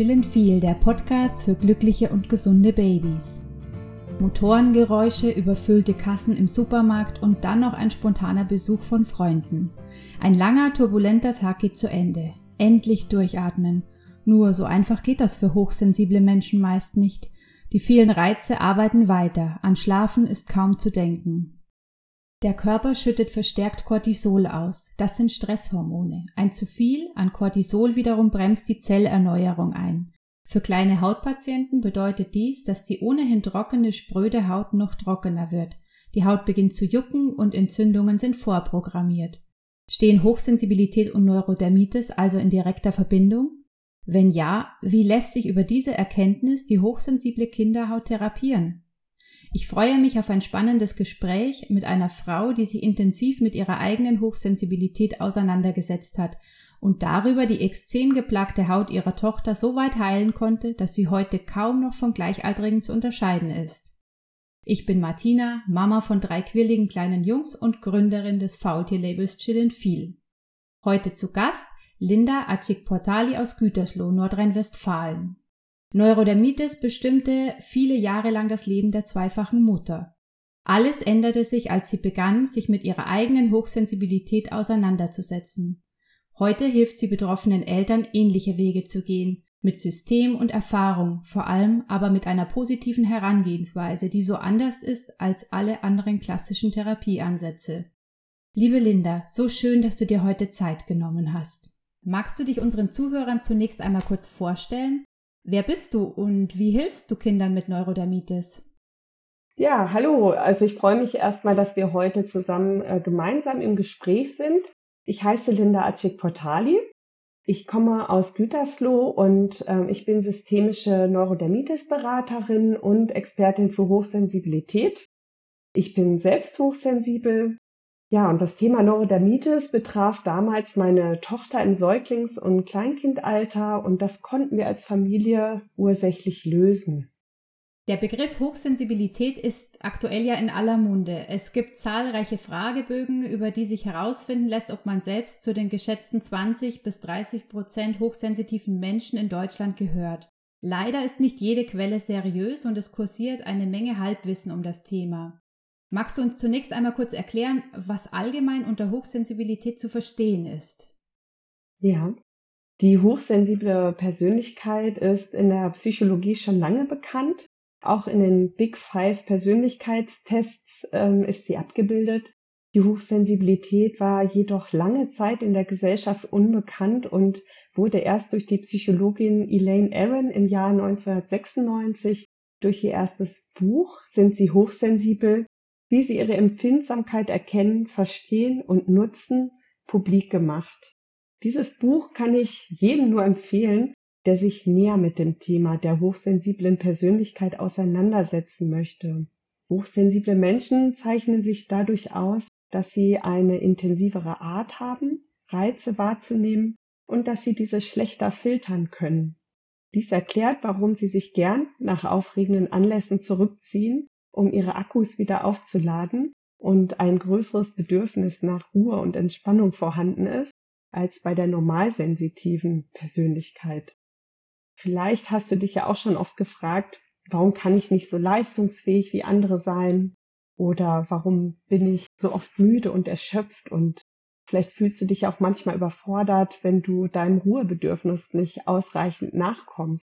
Chill and Feel, der Podcast für glückliche und gesunde Babys. Motorengeräusche, überfüllte Kassen im Supermarkt und dann noch ein spontaner Besuch von Freunden. Ein langer, turbulenter Tag geht zu Ende. Endlich durchatmen. Nur so einfach geht das für hochsensible Menschen meist nicht. Die vielen Reize arbeiten weiter, an Schlafen ist kaum zu denken. Der Körper schüttet verstärkt Cortisol aus. Das sind Stresshormone. Ein zu viel an Cortisol wiederum bremst die Zellerneuerung ein. Für kleine Hautpatienten bedeutet dies, dass die ohnehin trockene, spröde Haut noch trockener wird. Die Haut beginnt zu jucken und Entzündungen sind vorprogrammiert. Stehen Hochsensibilität und Neurodermitis also in direkter Verbindung? Wenn ja, wie lässt sich über diese Erkenntnis die hochsensible Kinderhaut therapieren? Ich freue mich auf ein spannendes Gespräch mit einer Frau, die sich intensiv mit ihrer eigenen Hochsensibilität auseinandergesetzt hat und darüber die extrem geplagte Haut ihrer Tochter so weit heilen konnte, dass sie heute kaum noch von Gleichaltrigen zu unterscheiden ist. Ich bin Martina, Mama von drei quirligen kleinen Jungs und Gründerin des Faultierlabels Chillin' Feel. Heute zu Gast Linda Acik-Portali aus Gütersloh, Nordrhein-Westfalen. Neurodermitis bestimmte viele Jahre lang das Leben der zweifachen Mutter. Alles änderte sich, als sie begann, sich mit ihrer eigenen Hochsensibilität auseinanderzusetzen. Heute hilft sie betroffenen Eltern, ähnliche Wege zu gehen, mit System und Erfahrung, vor allem aber mit einer positiven Herangehensweise, die so anders ist als alle anderen klassischen Therapieansätze. Liebe Linda, so schön, dass du dir heute Zeit genommen hast. Magst du dich unseren Zuhörern zunächst einmal kurz vorstellen? Wer bist du und wie hilfst du Kindern mit Neurodermitis? Ja, hallo. Also ich freue mich erstmal, dass wir heute zusammen äh, gemeinsam im Gespräch sind. Ich heiße Linda Acik-Portali. Ich komme aus Gütersloh und äh, ich bin systemische Neurodermitis-Beraterin und Expertin für Hochsensibilität. Ich bin selbst hochsensibel, ja, und das Thema Neurodermitis betraf damals meine Tochter im Säuglings- und Kleinkindalter und das konnten wir als Familie ursächlich lösen. Der Begriff Hochsensibilität ist aktuell ja in aller Munde. Es gibt zahlreiche Fragebögen, über die sich herausfinden lässt, ob man selbst zu den geschätzten 20 bis 30 Prozent hochsensitiven Menschen in Deutschland gehört. Leider ist nicht jede Quelle seriös und es kursiert eine Menge Halbwissen um das Thema. Magst du uns zunächst einmal kurz erklären, was allgemein unter Hochsensibilität zu verstehen ist? Ja, die hochsensible Persönlichkeit ist in der Psychologie schon lange bekannt. Auch in den Big Five Persönlichkeitstests ähm, ist sie abgebildet. Die Hochsensibilität war jedoch lange Zeit in der Gesellschaft unbekannt und wurde erst durch die Psychologin Elaine Aron im Jahr 1996 durch ihr erstes Buch Sind Sie hochsensibel wie sie ihre Empfindsamkeit erkennen, verstehen und nutzen, publik gemacht. Dieses Buch kann ich jedem nur empfehlen, der sich näher mit dem Thema der hochsensiblen Persönlichkeit auseinandersetzen möchte. Hochsensible Menschen zeichnen sich dadurch aus, dass sie eine intensivere Art haben, Reize wahrzunehmen und dass sie diese schlechter filtern können. Dies erklärt, warum sie sich gern nach aufregenden Anlässen zurückziehen um ihre Akkus wieder aufzuladen und ein größeres Bedürfnis nach Ruhe und Entspannung vorhanden ist als bei der normalsensitiven Persönlichkeit. Vielleicht hast du dich ja auch schon oft gefragt, warum kann ich nicht so leistungsfähig wie andere sein? Oder warum bin ich so oft müde und erschöpft? Und vielleicht fühlst du dich auch manchmal überfordert, wenn du deinem Ruhebedürfnis nicht ausreichend nachkommst.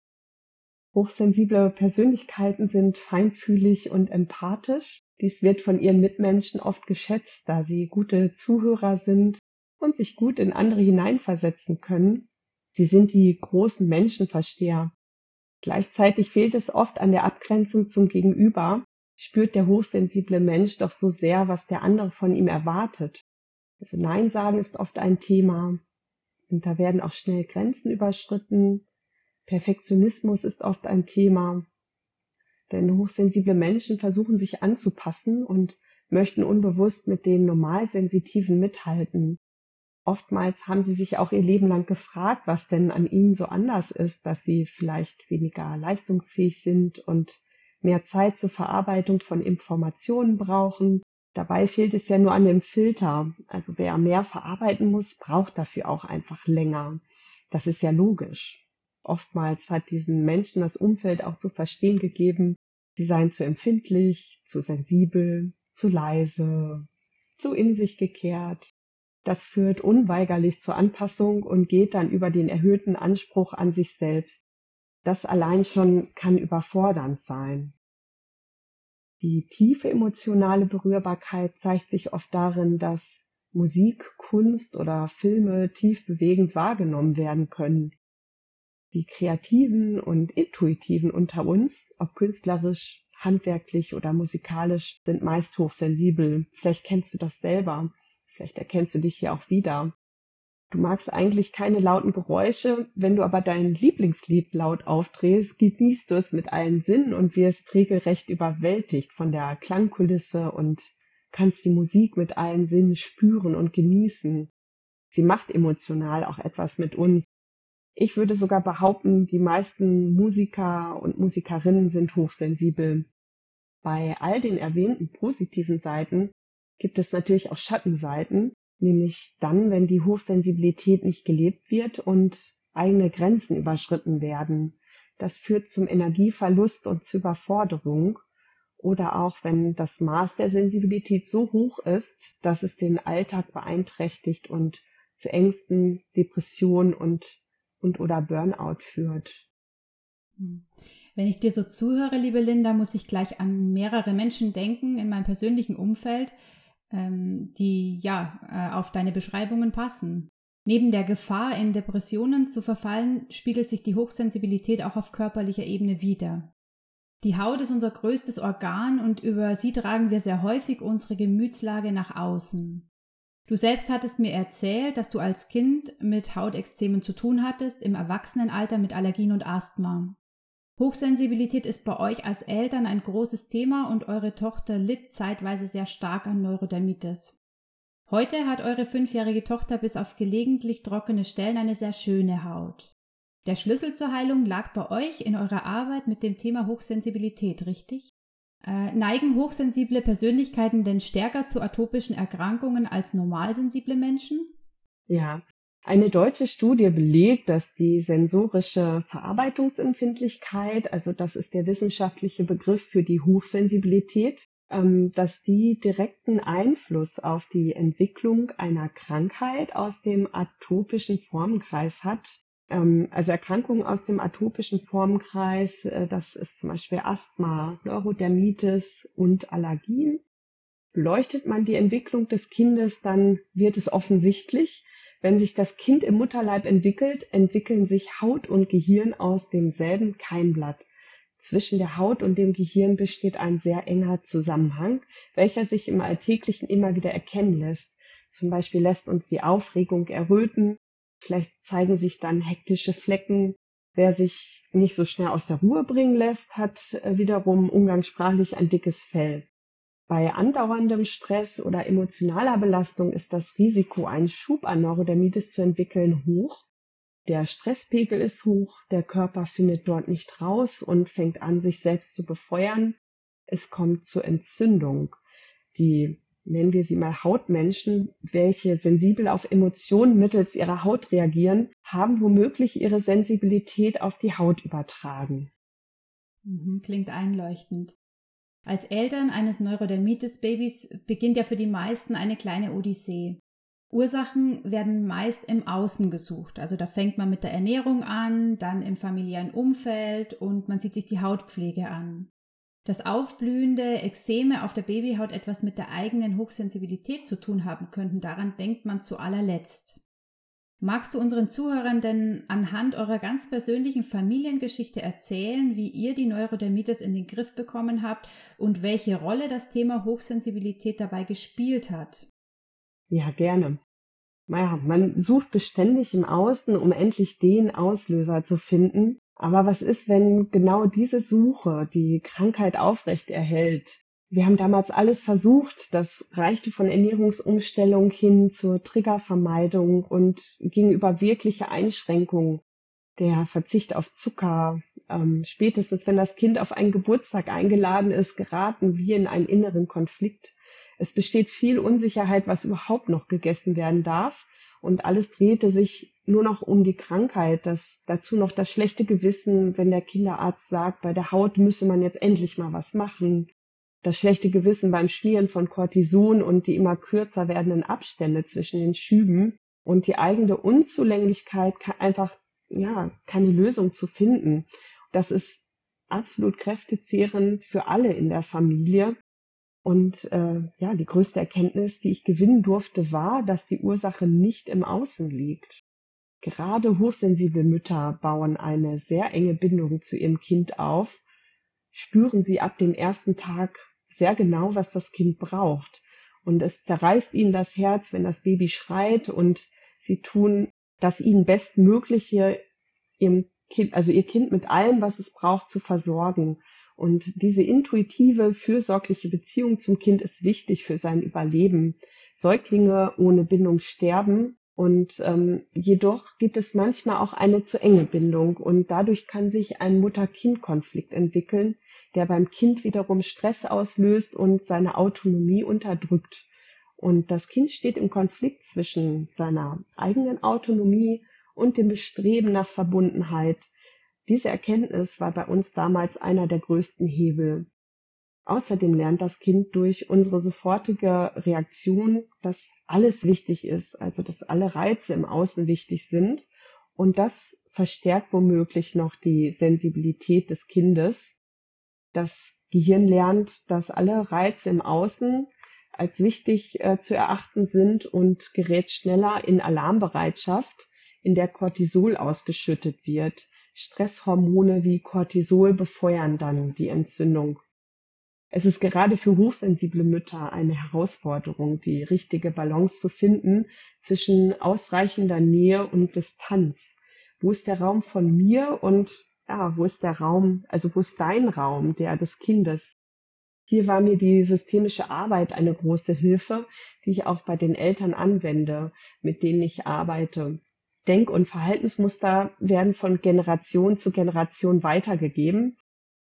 Hochsensible Persönlichkeiten sind feinfühlig und empathisch. Dies wird von ihren Mitmenschen oft geschätzt, da sie gute Zuhörer sind und sich gut in andere hineinversetzen können. Sie sind die großen Menschenversteher. Gleichzeitig fehlt es oft an der Abgrenzung zum Gegenüber, spürt der hochsensible Mensch doch so sehr, was der andere von ihm erwartet. Also Nein sagen ist oft ein Thema. Und da werden auch schnell Grenzen überschritten. Perfektionismus ist oft ein Thema, denn hochsensible Menschen versuchen sich anzupassen und möchten unbewusst mit den Normalsensitiven mithalten. Oftmals haben sie sich auch ihr Leben lang gefragt, was denn an ihnen so anders ist, dass sie vielleicht weniger leistungsfähig sind und mehr Zeit zur Verarbeitung von Informationen brauchen. Dabei fehlt es ja nur an dem Filter. Also wer mehr verarbeiten muss, braucht dafür auch einfach länger. Das ist ja logisch. Oftmals hat diesen Menschen das Umfeld auch zu verstehen gegeben, sie seien zu empfindlich, zu sensibel, zu leise, zu in sich gekehrt. Das führt unweigerlich zur Anpassung und geht dann über den erhöhten Anspruch an sich selbst. Das allein schon kann überfordernd sein. Die tiefe emotionale Berührbarkeit zeigt sich oft darin, dass Musik, Kunst oder Filme tief bewegend wahrgenommen werden können. Die Kreativen und Intuitiven unter uns, ob künstlerisch, handwerklich oder musikalisch, sind meist hochsensibel. Vielleicht kennst du das selber. Vielleicht erkennst du dich hier auch wieder. Du magst eigentlich keine lauten Geräusche, wenn du aber dein Lieblingslied laut aufdrehst, genießt du es mit allen Sinnen und wirst regelrecht überwältigt von der Klangkulisse und kannst die Musik mit allen Sinnen spüren und genießen. Sie macht emotional auch etwas mit uns. Ich würde sogar behaupten, die meisten Musiker und Musikerinnen sind hochsensibel. Bei all den erwähnten positiven Seiten gibt es natürlich auch Schattenseiten, nämlich dann, wenn die Hochsensibilität nicht gelebt wird und eigene Grenzen überschritten werden. Das führt zum Energieverlust und zur Überforderung oder auch wenn das Maß der Sensibilität so hoch ist, dass es den Alltag beeinträchtigt und zu Ängsten, Depressionen und, und oder Burnout führt. Wenn ich dir so zuhöre, liebe Linda, muss ich gleich an mehrere Menschen denken in meinem persönlichen Umfeld, ähm, die ja äh, auf deine Beschreibungen passen. Neben der Gefahr, in Depressionen zu verfallen, spiegelt sich die Hochsensibilität auch auf körperlicher Ebene wider. Die Haut ist unser größtes Organ und über sie tragen wir sehr häufig unsere Gemütslage nach außen. Du selbst hattest mir erzählt, dass du als Kind mit Hautextremen zu tun hattest, im Erwachsenenalter mit Allergien und Asthma. Hochsensibilität ist bei euch als Eltern ein großes Thema und eure Tochter litt zeitweise sehr stark an Neurodermitis. Heute hat eure fünfjährige Tochter bis auf gelegentlich trockene Stellen eine sehr schöne Haut. Der Schlüssel zur Heilung lag bei euch in eurer Arbeit mit dem Thema Hochsensibilität, richtig? Äh, neigen hochsensible Persönlichkeiten denn stärker zu atopischen Erkrankungen als normalsensible Menschen? Ja, eine deutsche Studie belegt, dass die sensorische Verarbeitungsempfindlichkeit, also das ist der wissenschaftliche Begriff für die Hochsensibilität, ähm, dass die direkten Einfluss auf die Entwicklung einer Krankheit aus dem atopischen Formenkreis hat. Ähm, also Erkrankungen aus dem atopischen Formenkreis, äh, das ist zum Beispiel Asthma, Neurodermitis und Allergien. Beleuchtet man die Entwicklung des Kindes, dann wird es offensichtlich, wenn sich das Kind im Mutterleib entwickelt, entwickeln sich Haut und Gehirn aus demselben Keimblatt. Zwischen der Haut und dem Gehirn besteht ein sehr enger Zusammenhang, welcher sich im Alltäglichen immer wieder erkennen lässt. Zum Beispiel lässt uns die Aufregung erröten, vielleicht zeigen sich dann hektische Flecken. Wer sich nicht so schnell aus der Ruhe bringen lässt, hat äh, wiederum umgangssprachlich ein dickes Fell. Bei andauerndem Stress oder emotionaler Belastung ist das Risiko, einen Schub an Neurodermitis zu entwickeln, hoch. Der Stresspegel ist hoch, der Körper findet dort nicht raus und fängt an, sich selbst zu befeuern. Es kommt zur Entzündung. Die, nennen wir sie mal Hautmenschen, welche sensibel auf Emotionen mittels ihrer Haut reagieren, haben womöglich ihre Sensibilität auf die Haut übertragen. Mhm, klingt einleuchtend. Als Eltern eines Neurodermitis-Babys beginnt ja für die meisten eine kleine Odyssee. Ursachen werden meist im Außen gesucht. Also da fängt man mit der Ernährung an, dann im familiären Umfeld und man sieht sich die Hautpflege an. Dass aufblühende Ekzeme auf der Babyhaut etwas mit der eigenen Hochsensibilität zu tun haben könnten, daran denkt man zu allerletzt. Magst du unseren Zuhörern denn anhand eurer ganz persönlichen Familiengeschichte erzählen, wie ihr die Neurodermitis in den Griff bekommen habt und welche Rolle das Thema Hochsensibilität dabei gespielt hat? Ja, gerne. Naja, man sucht beständig im Außen, um endlich den Auslöser zu finden. Aber was ist, wenn genau diese Suche die Krankheit aufrecht erhält? Wir haben damals alles versucht. Das reichte von Ernährungsumstellung hin zur Triggervermeidung und ging über wirkliche Einschränkungen. Der Verzicht auf Zucker. Ähm, spätestens wenn das Kind auf einen Geburtstag eingeladen ist, geraten wir in einen inneren Konflikt. Es besteht viel Unsicherheit, was überhaupt noch gegessen werden darf. Und alles drehte sich nur noch um die Krankheit, das, dazu noch das schlechte Gewissen, wenn der Kinderarzt sagt, bei der Haut müsse man jetzt endlich mal was machen. Das schlechte Gewissen beim Schmieren von Cortison und die immer kürzer werdenden Abstände zwischen den Schüben und die eigene Unzulänglichkeit, einfach, ja, keine Lösung zu finden. Das ist absolut kräftezehrend für alle in der Familie. Und äh, ja, die größte Erkenntnis, die ich gewinnen durfte, war, dass die Ursache nicht im Außen liegt. Gerade hochsensible Mütter bauen eine sehr enge Bindung zu ihrem Kind auf, spüren sie ab dem ersten Tag sehr genau, was das Kind braucht. Und es zerreißt ihnen das Herz, wenn das Baby schreit und sie tun das ihnen bestmögliche, ihrem Kind, also ihr Kind mit allem, was es braucht, zu versorgen. Und diese intuitive, fürsorgliche Beziehung zum Kind ist wichtig für sein Überleben. Säuglinge ohne Bindung sterben und ähm, jedoch gibt es manchmal auch eine zu enge Bindung und dadurch kann sich ein Mutter-Kind-Konflikt entwickeln, der beim Kind wiederum Stress auslöst und seine Autonomie unterdrückt. Und das Kind steht im Konflikt zwischen seiner eigenen Autonomie und dem Bestreben nach Verbundenheit. Diese Erkenntnis war bei uns damals einer der größten Hebel. Außerdem lernt das Kind durch unsere sofortige Reaktion, dass alles wichtig ist, also dass alle Reize im Außen wichtig sind. Und das verstärkt womöglich noch die Sensibilität des Kindes. Das Gehirn lernt, dass alle Reize im Außen als wichtig äh, zu erachten sind und gerät schneller in Alarmbereitschaft, in der Cortisol ausgeschüttet wird. Stresshormone wie Cortisol befeuern dann die Entzündung es ist gerade für hochsensible Mütter eine Herausforderung, die richtige Balance zu finden zwischen ausreichender Nähe und Distanz. Wo ist der Raum von mir und ja, wo ist der Raum, also wo ist dein Raum, der des Kindes? Hier war mir die systemische Arbeit eine große Hilfe, die ich auch bei den Eltern anwende, mit denen ich arbeite. Denk- und Verhaltensmuster werden von Generation zu Generation weitergegeben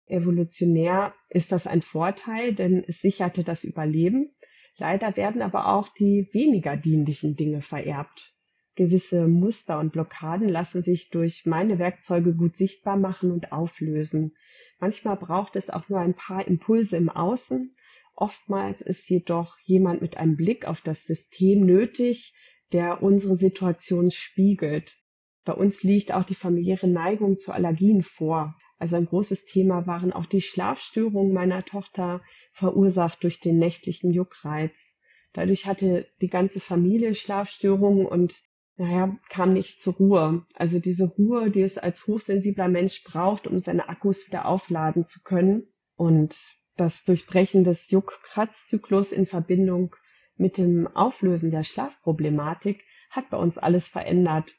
Evolutionär ist das ein Vorteil, denn es sicherte das Überleben. Leider werden aber auch die weniger dienlichen Dinge vererbt. Gewisse Muster und Blockaden lassen sich durch meine Werkzeuge gut sichtbar machen und auflösen. Manchmal braucht es auch nur ein paar Impulse im Außen. Oftmals ist jedoch jemand mit einem Blick auf das System nötig, der unsere Situation spiegelt. Bei uns liegt auch die familiäre Neigung zu Allergien vor. Also ein großes Thema waren auch die Schlafstörungen meiner Tochter, verursacht durch den nächtlichen Juckreiz. Dadurch hatte die ganze Familie Schlafstörungen und naja, kam nicht zur Ruhe. Also diese Ruhe, die es als hochsensibler Mensch braucht, um seine Akkus wieder aufladen zu können. Und das Durchbrechen des Juck-Kratz-Zyklus in Verbindung mit dem Auflösen der Schlafproblematik hat bei uns alles verändert.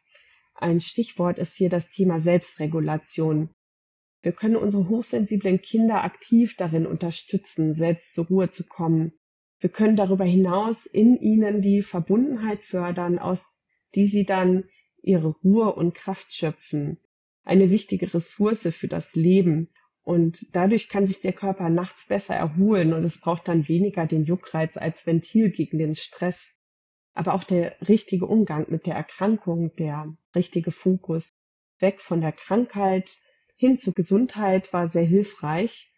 Ein Stichwort ist hier das Thema Selbstregulation. Wir können unsere hochsensiblen Kinder aktiv darin unterstützen, selbst zur Ruhe zu kommen. Wir können darüber hinaus in ihnen die Verbundenheit fördern, aus die sie dann ihre Ruhe und Kraft schöpfen. Eine wichtige Ressource für das Leben. Und dadurch kann sich der Körper nachts besser erholen und es braucht dann weniger den Juckreiz als Ventil gegen den Stress. Aber auch der richtige Umgang mit der Erkrankung, der richtige Fokus weg von der Krankheit hin zur Gesundheit war sehr hilfreich.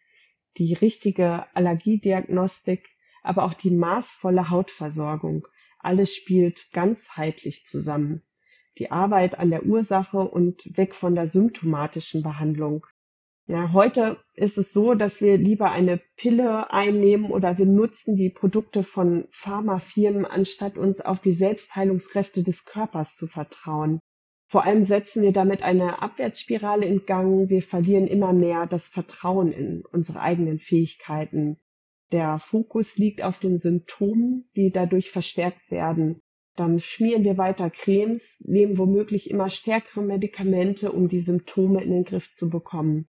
Die richtige Allergiediagnostik, aber auch die maßvolle Hautversorgung. Alles spielt ganzheitlich zusammen. Die Arbeit an der Ursache und weg von der symptomatischen Behandlung. Ja, heute ist es so, dass wir lieber eine Pille einnehmen oder wir nutzen die Produkte von Pharmafirmen, anstatt uns auf die Selbstheilungskräfte des Körpers zu vertrauen. Vor allem setzen wir damit eine Abwärtsspirale in Gang. Wir verlieren immer mehr das Vertrauen in unsere eigenen Fähigkeiten. Der Fokus liegt auf den Symptomen, die dadurch verstärkt werden. Dann schmieren wir weiter Cremes, nehmen womöglich immer stärkere Medikamente, um die Symptome in den Griff zu bekommen.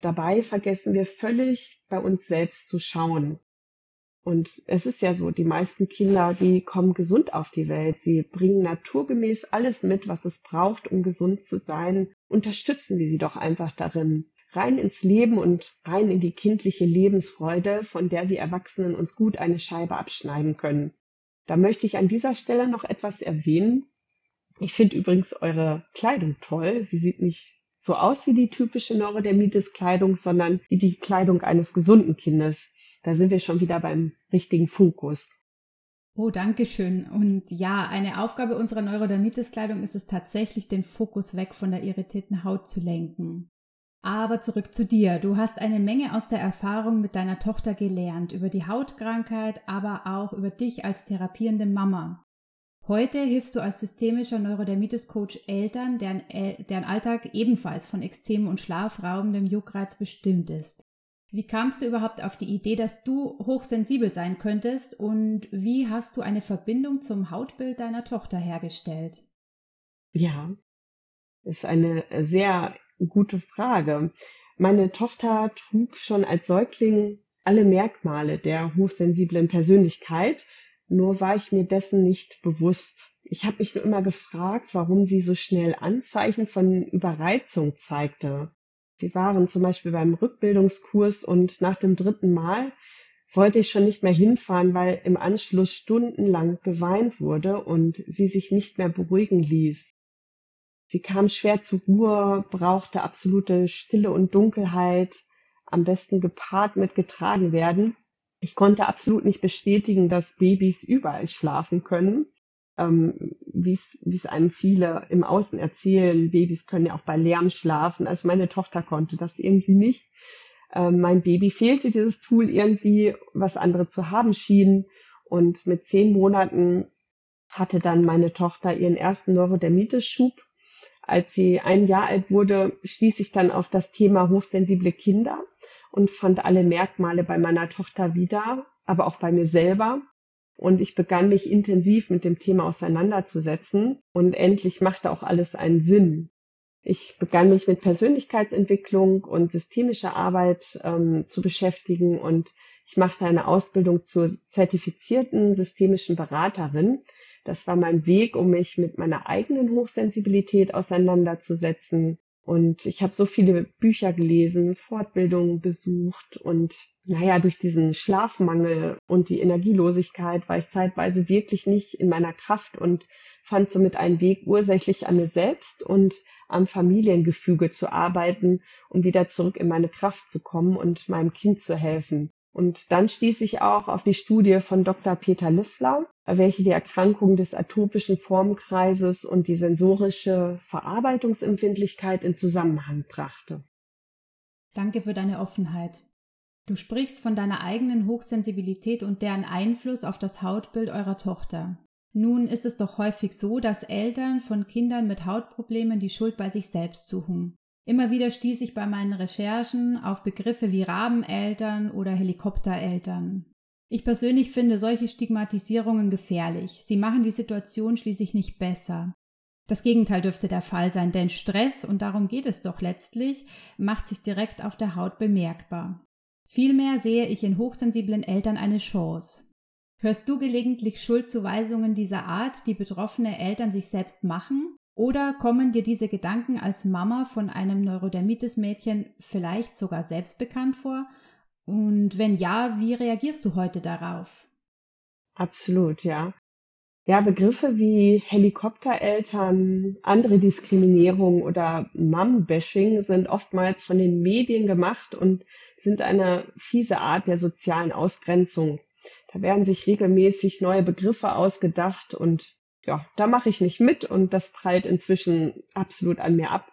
Dabei vergessen wir völlig bei uns selbst zu schauen. Und es ist ja so, die meisten Kinder, die kommen gesund auf die Welt. Sie bringen naturgemäß alles mit, was es braucht, um gesund zu sein. Unterstützen wir sie doch einfach darin. Rein ins Leben und rein in die kindliche Lebensfreude, von der wir Erwachsenen uns gut eine Scheibe abschneiden können. Da möchte ich an dieser Stelle noch etwas erwähnen. Ich finde übrigens eure Kleidung toll. Sie sieht nicht so aus wie die typische Neurodermitis-Kleidung, sondern wie die Kleidung eines gesunden Kindes. Da sind wir schon wieder beim richtigen Fokus. Oh, danke schön. Und ja, eine Aufgabe unserer Neurodermitis-Kleidung ist es tatsächlich, den Fokus weg von der irritierten Haut zu lenken. Aber zurück zu dir. Du hast eine Menge aus der Erfahrung mit deiner Tochter gelernt, über die Hautkrankheit, aber auch über dich als therapierende Mama. Heute hilfst du als systemischer Neurodermitis-Coach Eltern, deren, deren Alltag ebenfalls von Ekzemen und schlafraubendem Juckreiz bestimmt ist. Wie kamst du überhaupt auf die Idee, dass du hochsensibel sein könntest und wie hast du eine Verbindung zum Hautbild deiner Tochter hergestellt? Ja, ist eine sehr gute Frage. Meine Tochter trug schon als Säugling alle Merkmale der hochsensiblen Persönlichkeit, nur war ich mir dessen nicht bewusst. Ich habe mich nur immer gefragt, warum sie so schnell Anzeichen von Überreizung zeigte. Wir waren zum Beispiel beim Rückbildungskurs und nach dem dritten Mal wollte ich schon nicht mehr hinfahren, weil im Anschluss stundenlang geweint wurde und sie sich nicht mehr beruhigen ließ. Sie kam schwer zur Ruhe, brauchte absolute Stille und Dunkelheit, am besten gepaart mit getragen werden. Ich konnte absolut nicht bestätigen, dass Babys überall schlafen können ähm, wie es einem viele im Außen erzählen, Babys können ja auch bei Lärm schlafen. Also meine Tochter konnte das irgendwie nicht. Ähm, mein Baby fehlte dieses Tool irgendwie, was andere zu haben schienen. Und mit zehn Monaten hatte dann meine Tochter ihren ersten Neurodermitis-Schub. Als sie ein Jahr alt wurde, stieß ich dann auf das Thema hochsensible Kinder und fand alle Merkmale bei meiner Tochter wieder, aber auch bei mir selber und ich begann mich intensiv mit dem Thema auseinanderzusetzen und endlich machte auch alles einen Sinn. Ich begann mich mit Persönlichkeitsentwicklung und systemischer Arbeit ähm, zu beschäftigen und ich machte eine Ausbildung zur zertifizierten systemischen Beraterin. Das war mein Weg, um mich mit meiner eigenen Hochsensibilität auseinanderzusetzen und ich habe so viele Bücher gelesen, Fortbildungen besucht und naja, durch diesen Schlafmangel und die Energielosigkeit war ich zeitweise wirklich nicht in meiner Kraft und fand somit einen Weg, ursächlich an mir selbst und am Familiengefüge zu arbeiten, um wieder zurück in meine Kraft zu kommen und meinem Kind zu helfen. Und dann stieß ich auch auf die Studie von Dr. Peter Lifflau, welche die Erkrankung des atopischen Formkreises und die sensorische Verarbeitungsempfindlichkeit in Zusammenhang brachte. Danke für deine Offenheit. Du sprichst von deiner eigenen Hochsensibilität und deren Einfluss auf das Hautbild eurer Tochter. Nun ist es doch häufig so, dass Eltern von Kindern mit Hautproblemen die Schuld bei sich selbst suchen. Immer wieder stieß ich bei meinen Recherchen auf Begriffe wie Rabeneltern oder Helikoptereltern. Ich persönlich finde solche Stigmatisierungen gefährlich. Sie machen die Situation schließlich nicht besser. Das Gegenteil dürfte der Fall sein, denn Stress, und darum geht es doch letztlich, macht sich direkt auf der Haut bemerkbar. Vielmehr sehe ich in hochsensiblen Eltern eine Chance. Hörst du gelegentlich Schuldzuweisungen dieser Art, die betroffene Eltern sich selbst machen? Oder kommen dir diese Gedanken als Mama von einem Neurodermitis-Mädchen vielleicht sogar selbst bekannt vor? Und wenn ja, wie reagierst du heute darauf? Absolut, ja. Ja, Begriffe wie Helikoptereltern, andere Diskriminierung oder Mom-Bashing sind oftmals von den Medien gemacht und sind eine fiese Art der sozialen Ausgrenzung. Da werden sich regelmäßig neue Begriffe ausgedacht und ja, da mache ich nicht mit und das prallt inzwischen absolut an mir ab.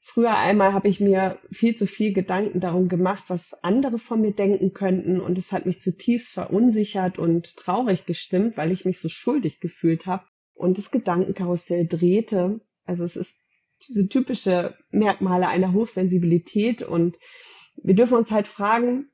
Früher einmal habe ich mir viel zu viel Gedanken darum gemacht, was andere von mir denken könnten und es hat mich zutiefst verunsichert und traurig gestimmt, weil ich mich so schuldig gefühlt habe und das Gedankenkarussell drehte. Also es ist diese typische Merkmale einer Hochsensibilität und wir dürfen uns halt fragen,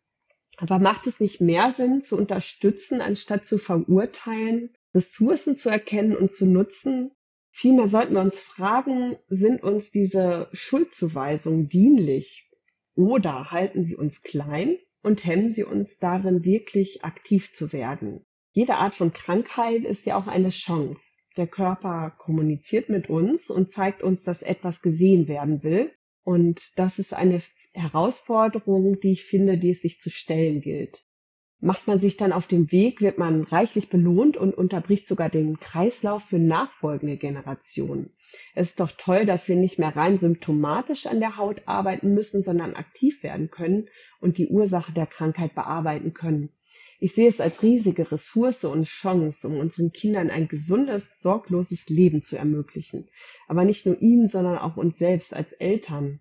aber macht es nicht mehr Sinn zu unterstützen, anstatt zu verurteilen? Ressourcen zu erkennen und zu nutzen. Vielmehr sollten wir uns fragen, sind uns diese Schuldzuweisungen dienlich oder halten sie uns klein und hemmen sie uns darin, wirklich aktiv zu werden? Jede Art von Krankheit ist ja auch eine Chance. Der Körper kommuniziert mit uns und zeigt uns, dass etwas gesehen werden will. Und das ist eine Herausforderung, die ich finde, die es sich zu stellen gilt. Macht man sich dann auf dem Weg, wird man reichlich belohnt und unterbricht sogar den Kreislauf für nachfolgende Generationen. Es ist doch toll, dass wir nicht mehr rein symptomatisch an der Haut arbeiten müssen, sondern aktiv werden können und die Ursache der Krankheit bearbeiten können. Ich sehe es als riesige Ressource und Chance, um unseren Kindern ein gesundes, sorgloses Leben zu ermöglichen. Aber nicht nur ihnen, sondern auch uns selbst als Eltern.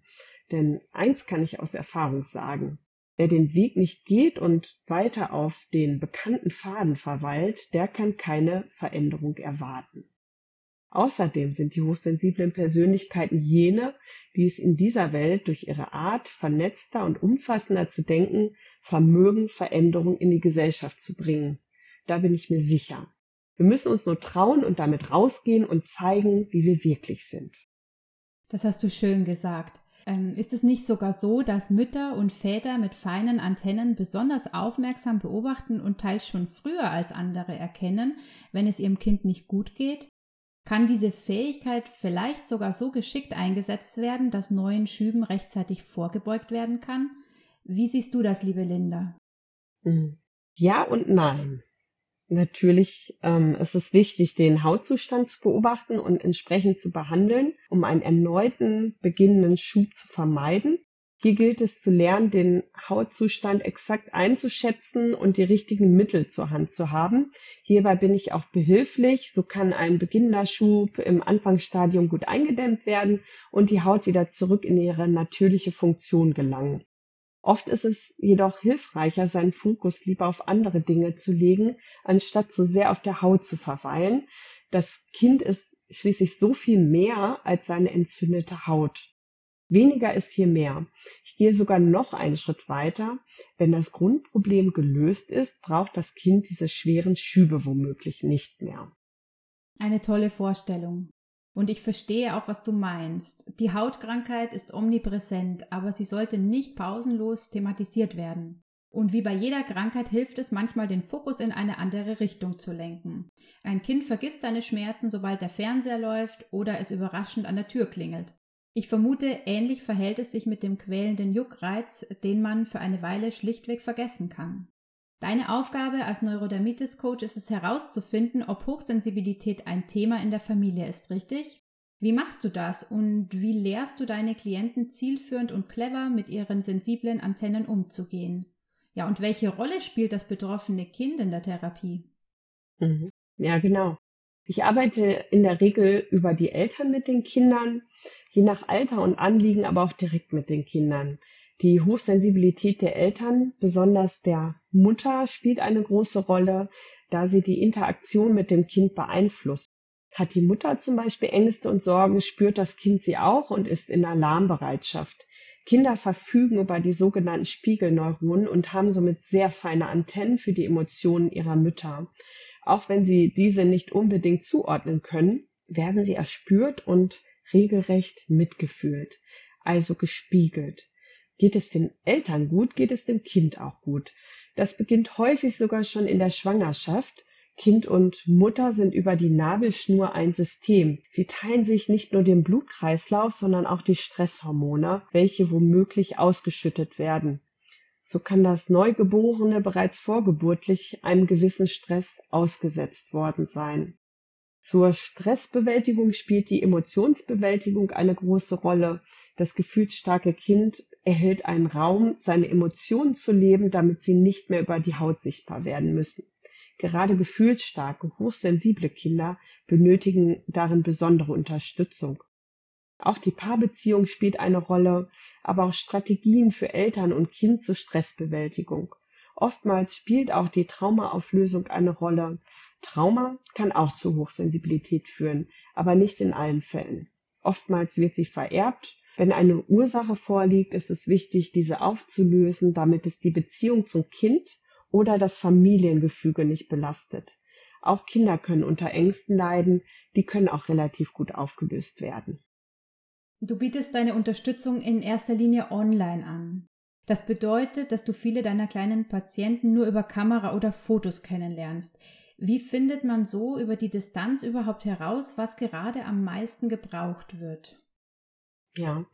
Denn eins kann ich aus Erfahrung sagen. Wer den Weg nicht geht und weiter auf den bekannten Faden verweilt, der kann keine Veränderung erwarten. Außerdem sind die hochsensiblen Persönlichkeiten jene, die es in dieser Welt durch ihre Art, vernetzter und umfassender zu denken, vermögen, Veränderung in die Gesellschaft zu bringen. Da bin ich mir sicher. Wir müssen uns nur trauen und damit rausgehen und zeigen, wie wir wirklich sind. Das hast du schön gesagt. Ähm, ist es nicht sogar so, dass Mütter und Väter mit feinen Antennen besonders aufmerksam beobachten und teils schon früher als andere erkennen, wenn es ihrem Kind nicht gut geht? Kann diese Fähigkeit vielleicht sogar so geschickt eingesetzt werden, dass neuen Schüben rechtzeitig vorgebeugt werden kann? Wie siehst du das, liebe Linda? Hm. Ja und nein. Natürlich ähm, ist es wichtig, den Hautzustand zu beobachten und entsprechend zu behandeln, um einen erneuten beginnenden Schub zu vermeiden. Hier gilt es zu lernen, den Hautzustand exakt einzuschätzen und die richtigen Mittel zur Hand zu haben. Hierbei bin ich auch behilflich. So kann ein beginnender Schub im Anfangsstadium gut eingedämmt werden und die Haut wieder zurück in ihre natürliche Funktion gelangen. Oft ist es jedoch hilfreicher, seinen Fokus lieber auf andere Dinge zu legen, anstatt zu sehr auf der Haut zu verweilen. Das Kind ist schließlich so viel mehr als seine entzündete Haut. Weniger ist hier mehr. Ich gehe sogar noch einen Schritt weiter. Wenn das Grundproblem gelöst ist, braucht das Kind diese schweren Schübe womöglich nicht mehr. Eine tolle Vorstellung. Und ich verstehe auch, was du meinst. Die Hautkrankheit ist omnipräsent, aber sie sollte nicht pausenlos thematisiert werden. Und wie bei jeder Krankheit hilft es manchmal, den Fokus in eine andere Richtung zu lenken. Ein Kind vergisst seine Schmerzen, sobald der Fernseher läuft oder es überraschend an der Tür klingelt. Ich vermute, ähnlich verhält es sich mit dem quälenden Juckreiz, den man für eine Weile schlichtweg vergessen kann. Deine Aufgabe als Neurodermitis-Coach ist es herauszufinden, ob Hochsensibilität ein Thema in der Familie ist, richtig? Wie machst du das und wie lehrst du deine Klienten zielführend und clever mit ihren sensiblen Antennen umzugehen? Ja, und welche Rolle spielt das betroffene Kind in der Therapie? Mhm. Ja, genau. Ich arbeite in der Regel über die Eltern mit den Kindern, je nach Alter und Anliegen aber auch direkt mit den Kindern. Die Hochsensibilität der Eltern, besonders der Mutter, spielt eine große Rolle, da sie die Interaktion mit dem Kind beeinflusst. Hat die Mutter zum Beispiel Ängste und Sorgen, spürt das Kind sie auch und ist in Alarmbereitschaft. Kinder verfügen über die sogenannten Spiegelneuronen und haben somit sehr feine Antennen für die Emotionen ihrer Mütter. Auch wenn sie diese nicht unbedingt zuordnen können, werden sie erspürt und regelrecht mitgefühlt, also gespiegelt. Geht es den Eltern gut, geht es dem Kind auch gut. Das beginnt häufig sogar schon in der Schwangerschaft. Kind und Mutter sind über die Nabelschnur ein System. Sie teilen sich nicht nur den Blutkreislauf, sondern auch die Stresshormone, welche womöglich ausgeschüttet werden. So kann das Neugeborene bereits vorgeburtlich einem gewissen Stress ausgesetzt worden sein. Zur Stressbewältigung spielt die Emotionsbewältigung eine große Rolle. Das gefühlsstarke Kind erhält einen Raum, seine Emotionen zu leben, damit sie nicht mehr über die Haut sichtbar werden müssen. Gerade gefühlsstarke, hochsensible Kinder benötigen darin besondere Unterstützung. Auch die Paarbeziehung spielt eine Rolle, aber auch Strategien für Eltern und Kind zur Stressbewältigung. Oftmals spielt auch die Traumaauflösung eine Rolle. Trauma kann auch zu Hochsensibilität führen, aber nicht in allen Fällen. Oftmals wird sie vererbt. Wenn eine Ursache vorliegt, ist es wichtig, diese aufzulösen, damit es die Beziehung zum Kind oder das Familiengefüge nicht belastet. Auch Kinder können unter Ängsten leiden, die können auch relativ gut aufgelöst werden. Du bietest deine Unterstützung in erster Linie online an. Das bedeutet, dass du viele deiner kleinen Patienten nur über Kamera oder Fotos kennenlernst. Wie findet man so über die Distanz überhaupt heraus, was gerade am meisten gebraucht wird? Ja,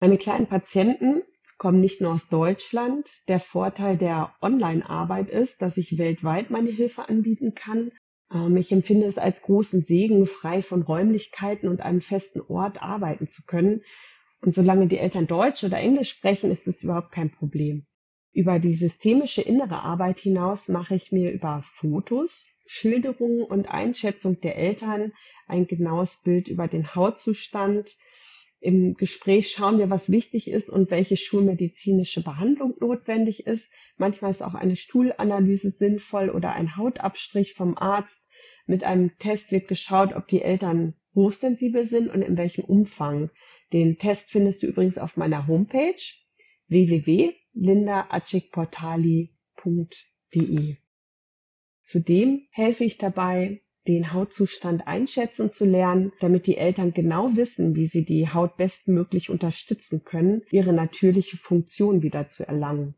meine kleinen Patienten kommen nicht nur aus Deutschland. Der Vorteil der Online-Arbeit ist, dass ich weltweit meine Hilfe anbieten kann. Ähm, ich empfinde es als großen Segen, frei von Räumlichkeiten und einem festen Ort arbeiten zu können. Und solange die Eltern Deutsch oder Englisch sprechen, ist es überhaupt kein Problem. Über die systemische innere Arbeit hinaus mache ich mir über Fotos, Schilderungen und Einschätzung der Eltern ein genaues Bild über den Hautzustand. Im Gespräch schauen wir, was wichtig ist und welche schulmedizinische Behandlung notwendig ist. Manchmal ist auch eine Stuhlanalyse sinnvoll oder ein Hautabstrich vom Arzt. Mit einem Test wird geschaut, ob die Eltern hochsensibel sind und in welchem Umfang. Den Test findest du übrigens auf meiner Homepage www.lindaacikportali.de. Zudem helfe ich dabei, den Hautzustand einschätzen zu lernen, damit die Eltern genau wissen, wie sie die Haut bestmöglich unterstützen können, ihre natürliche Funktion wieder zu erlangen.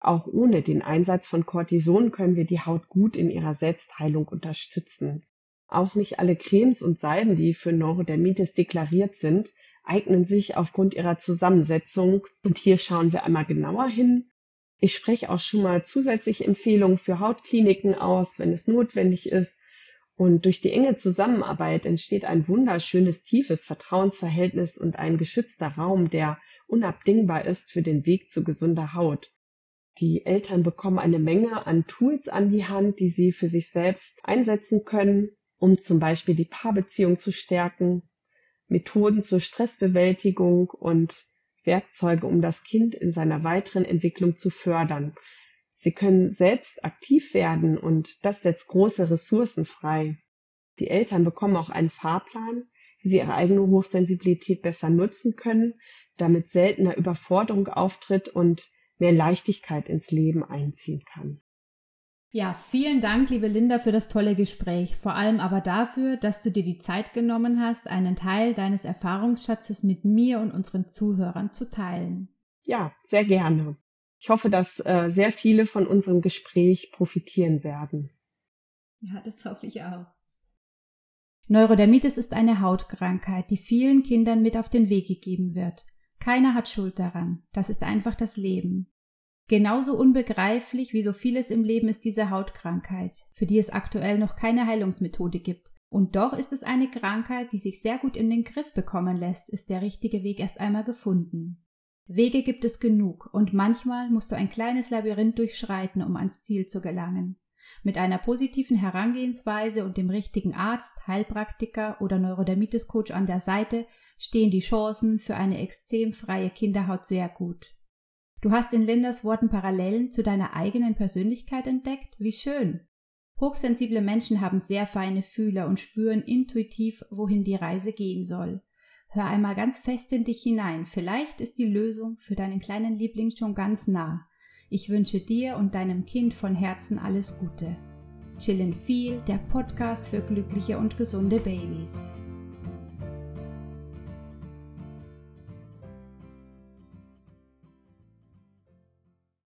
Auch ohne den Einsatz von Cortison können wir die Haut gut in ihrer Selbstheilung unterstützen. Auch nicht alle Cremes und Salben, die für Neurodermitis deklariert sind, eignen sich aufgrund ihrer Zusammensetzung. Und hier schauen wir einmal genauer hin. Ich spreche auch schon mal zusätzliche Empfehlungen für Hautkliniken aus, wenn es notwendig ist. Und durch die enge Zusammenarbeit entsteht ein wunderschönes, tiefes Vertrauensverhältnis und ein geschützter Raum, der unabdingbar ist für den Weg zu gesunder Haut. Die Eltern bekommen eine Menge an Tools an die Hand, die sie für sich selbst einsetzen können, um zum Beispiel die Paarbeziehung zu stärken, Methoden zur Stressbewältigung und Werkzeuge, um das Kind in seiner weiteren Entwicklung zu fördern. Sie können selbst aktiv werden und das setzt große Ressourcen frei. Die Eltern bekommen auch einen Fahrplan, wie sie ihre eigene Hochsensibilität besser nutzen können, damit seltener Überforderung auftritt und mehr Leichtigkeit ins Leben einziehen kann. Ja, vielen Dank, liebe Linda, für das tolle Gespräch. Vor allem aber dafür, dass du dir die Zeit genommen hast, einen Teil deines Erfahrungsschatzes mit mir und unseren Zuhörern zu teilen. Ja, sehr gerne. Ich hoffe, dass äh, sehr viele von unserem Gespräch profitieren werden. Ja, das hoffe ich auch. Neurodermitis ist eine Hautkrankheit, die vielen Kindern mit auf den Weg gegeben wird. Keiner hat Schuld daran. Das ist einfach das Leben. Genauso unbegreiflich wie so vieles im Leben ist diese Hautkrankheit, für die es aktuell noch keine Heilungsmethode gibt. Und doch ist es eine Krankheit, die sich sehr gut in den Griff bekommen lässt, ist der richtige Weg erst einmal gefunden. Wege gibt es genug, und manchmal musst du ein kleines Labyrinth durchschreiten, um ans Ziel zu gelangen. Mit einer positiven Herangehensweise und dem richtigen Arzt, Heilpraktiker oder Neurodermitis-Coach an der Seite stehen die Chancen für eine extremfreie Kinderhaut sehr gut. Du hast in Lindas Worten Parallelen zu deiner eigenen Persönlichkeit entdeckt? Wie schön! Hochsensible Menschen haben sehr feine Fühler und spüren intuitiv, wohin die Reise gehen soll. Hör einmal ganz fest in dich hinein. Vielleicht ist die Lösung für deinen kleinen Liebling schon ganz nah. Ich wünsche dir und deinem Kind von Herzen alles Gute. Chillen viel, der Podcast für glückliche und gesunde Babys.